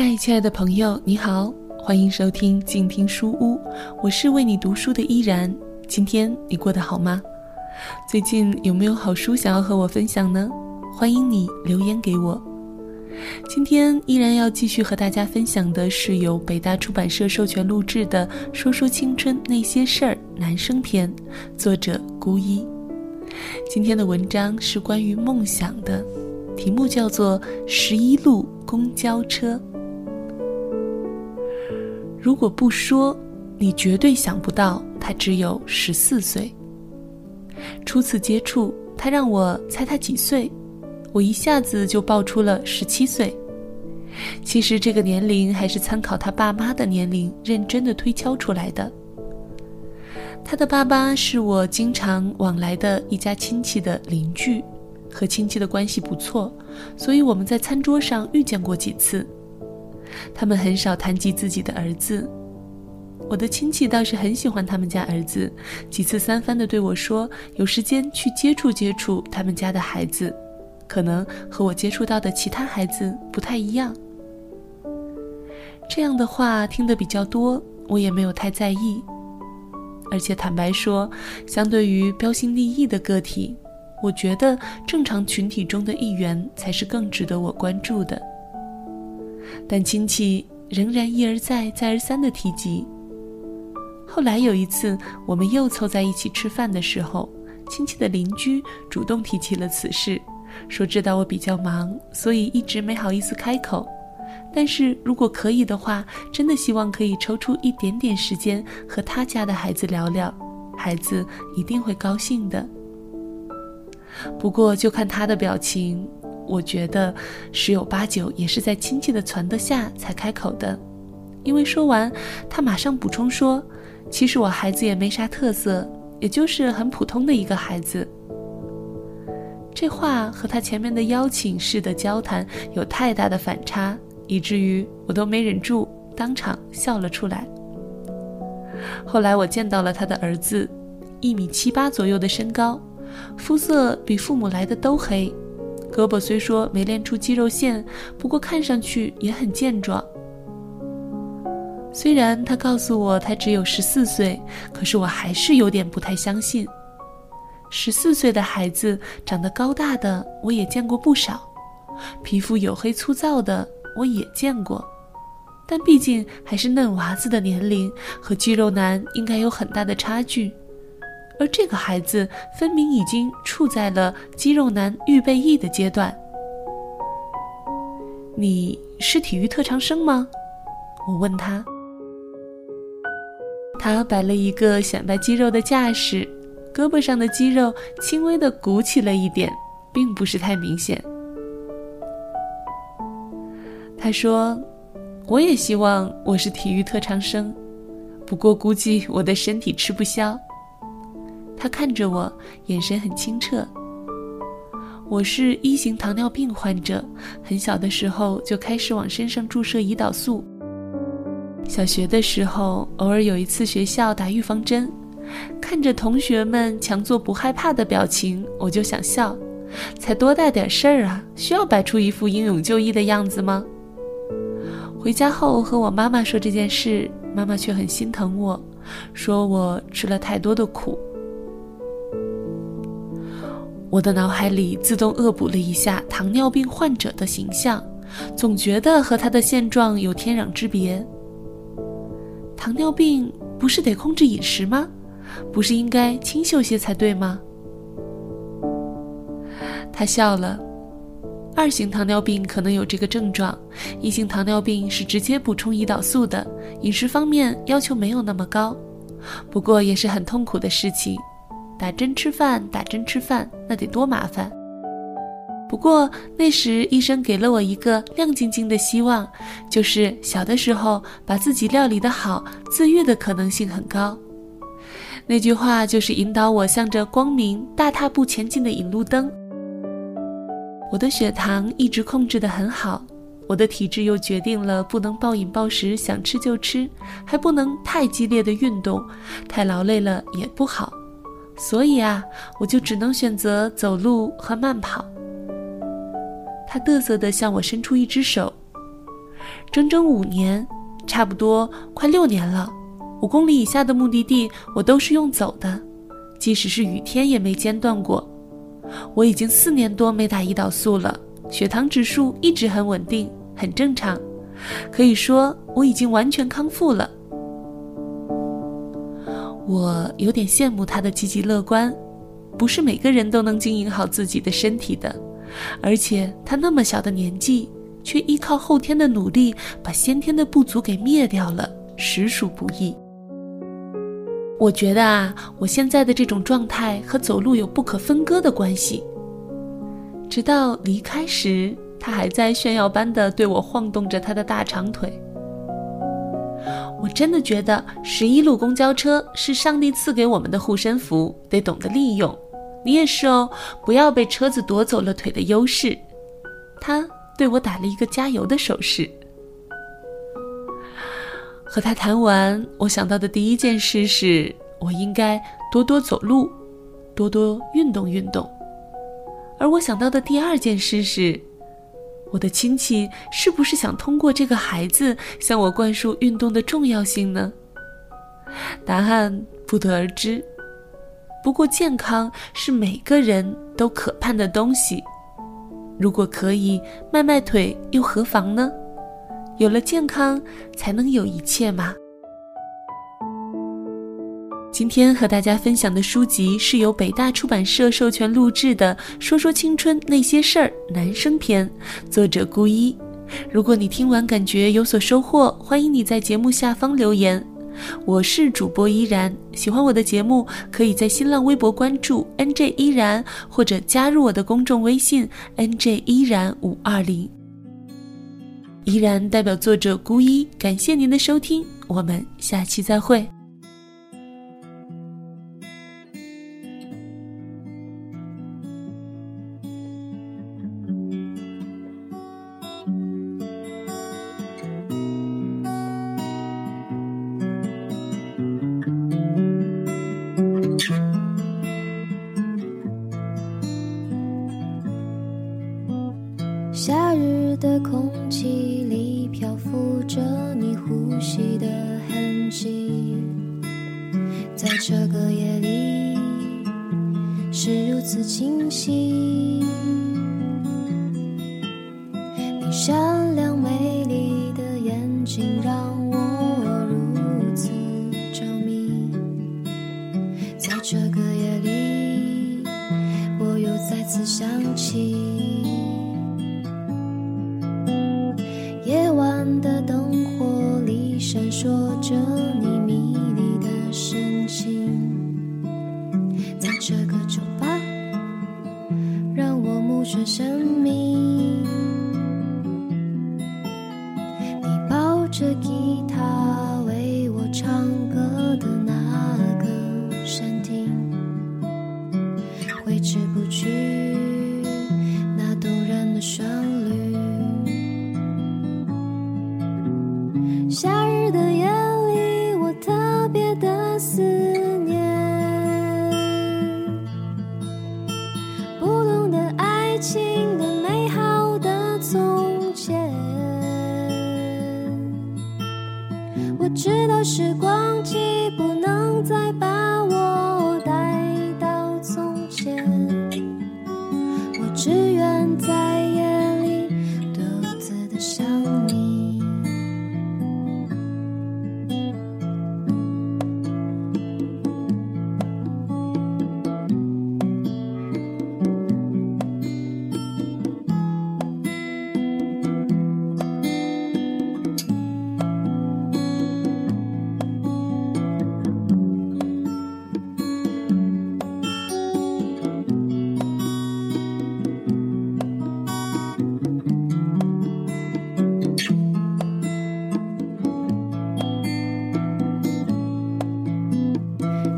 嗨，亲爱的朋友，你好，欢迎收听静听书屋，我是为你读书的依然。今天你过得好吗？最近有没有好书想要和我分享呢？欢迎你留言给我。今天依然要继续和大家分享的是由北大出版社授权录制的《说说青春那些事儿》男生篇，作者孤一。今天的文章是关于梦想的，题目叫做《十一路公交车》。如果不说，你绝对想不到他只有十四岁。初次接触他，让我猜他几岁。我一下子就报出了十七岁，其实这个年龄还是参考他爸妈的年龄认真的推敲出来的。他的爸爸是我经常往来的一家亲戚的邻居，和亲戚的关系不错，所以我们在餐桌上遇见过几次。他们很少谈及自己的儿子，我的亲戚倒是很喜欢他们家儿子，几次三番的对我说，有时间去接触接触他们家的孩子。可能和我接触到的其他孩子不太一样。这样的话听得比较多，我也没有太在意。而且坦白说，相对于标新立异的个体，我觉得正常群体中的一员才是更值得我关注的。但亲戚仍然一而再、再而三的提及。后来有一次，我们又凑在一起吃饭的时候，亲戚的邻居主动提起了此事。说知道我比较忙，所以一直没好意思开口。但是如果可以的话，真的希望可以抽出一点点时间和他家的孩子聊聊，孩子一定会高兴的。不过就看他的表情，我觉得十有八九也是在亲戚的撺掇下才开口的。因为说完，他马上补充说：“其实我孩子也没啥特色，也就是很普通的一个孩子。”这话和他前面的邀请式的交谈有太大的反差，以至于我都没忍住当场笑了出来。后来我见到了他的儿子，一米七八左右的身高，肤色比父母来的都黑，胳膊虽说没练出肌肉线，不过看上去也很健壮。虽然他告诉我他只有十四岁，可是我还是有点不太相信。十四岁的孩子长得高大的，我也见过不少；皮肤黝黑粗糙的，我也见过。但毕竟还是嫩娃子的年龄，和肌肉男应该有很大的差距。而这个孩子分明已经处在了肌肉男预备役的阶段。你是体育特长生吗？我问他。他摆了一个显摆肌肉的架势。胳膊上的肌肉轻微的鼓起了一点，并不是太明显。他说：“我也希望我是体育特长生，不过估计我的身体吃不消。”他看着我，眼神很清澈。我是一型糖尿病患者，很小的时候就开始往身上注射胰岛素。小学的时候，偶尔有一次学校打预防针。看着同学们强作不害怕的表情，我就想笑。才多大点事儿啊，需要摆出一副英勇就义的样子吗？回家后和我妈妈说这件事，妈妈却很心疼我，说我吃了太多的苦。我的脑海里自动恶补了一下糖尿病患者的形象，总觉得和他的现状有天壤之别。糖尿病不是得控制饮食吗？不是应该清秀些才对吗？他笑了。二型糖尿病可能有这个症状，一型糖尿病是直接补充胰岛素的，饮食方面要求没有那么高，不过也是很痛苦的事情。打针吃饭，打针吃饭，那得多麻烦。不过那时医生给了我一个亮晶晶的希望，就是小的时候把自己料理的好，自愈的可能性很高。那句话就是引导我向着光明大踏步前进的引路灯。我的血糖一直控制得很好，我的体质又决定了不能暴饮暴食，想吃就吃，还不能太激烈的运动，太劳累了也不好。所以啊，我就只能选择走路和慢跑。他嘚瑟地向我伸出一只手，整整五年，差不多快六年了。五公里以下的目的地，我都是用走的，即使是雨天也没间断过。我已经四年多没打胰岛素了，血糖指数一直很稳定，很正常，可以说我已经完全康复了。我有点羡慕他的积极乐观，不是每个人都能经营好自己的身体的，而且他那么小的年纪，却依靠后天的努力把先天的不足给灭掉了，实属不易。我觉得啊，我现在的这种状态和走路有不可分割的关系。直到离开时，他还在炫耀般的对我晃动着他的大长腿。我真的觉得十一路公交车是上帝赐给我们的护身符，得懂得利用。你也是哦，不要被车子夺走了腿的优势。他对我打了一个加油的手势。和他谈完，我想到的第一件事是我应该多多走路，多多运动运动。而我想到的第二件事是，我的亲戚是不是想通过这个孩子向我灌输运动的重要性呢？答案不得而知。不过健康是每个人都渴盼的东西，如果可以迈迈腿，又何妨呢？有了健康，才能有一切嘛。今天和大家分享的书籍是由北大出版社授权录制的《说说青春那些事儿》男生篇，作者孤一。如果你听完感觉有所收获，欢迎你在节目下方留言。我是主播依然，喜欢我的节目，可以在新浪微博关注 NJ 依然，或者加入我的公众微信 NJ 依然五二零。依然代表作者孤一，感谢您的收听，我们下期再会。夏日的空气里漂浮着你呼吸的痕迹，在这个夜里是如此清晰。你善良酒吧让我目眩神迷。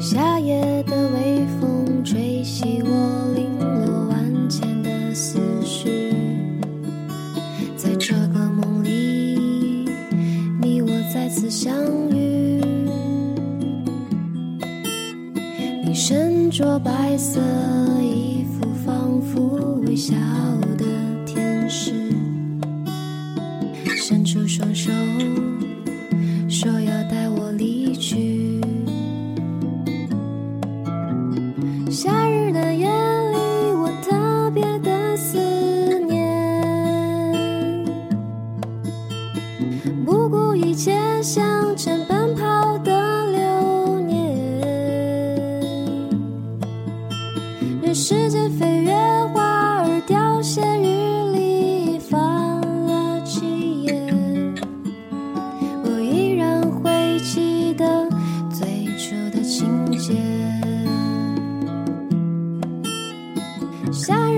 夏夜一切向前奔跑的流年，任时间飞越，花儿凋谢，日历翻了几页，我依然会记得最初的情节。夏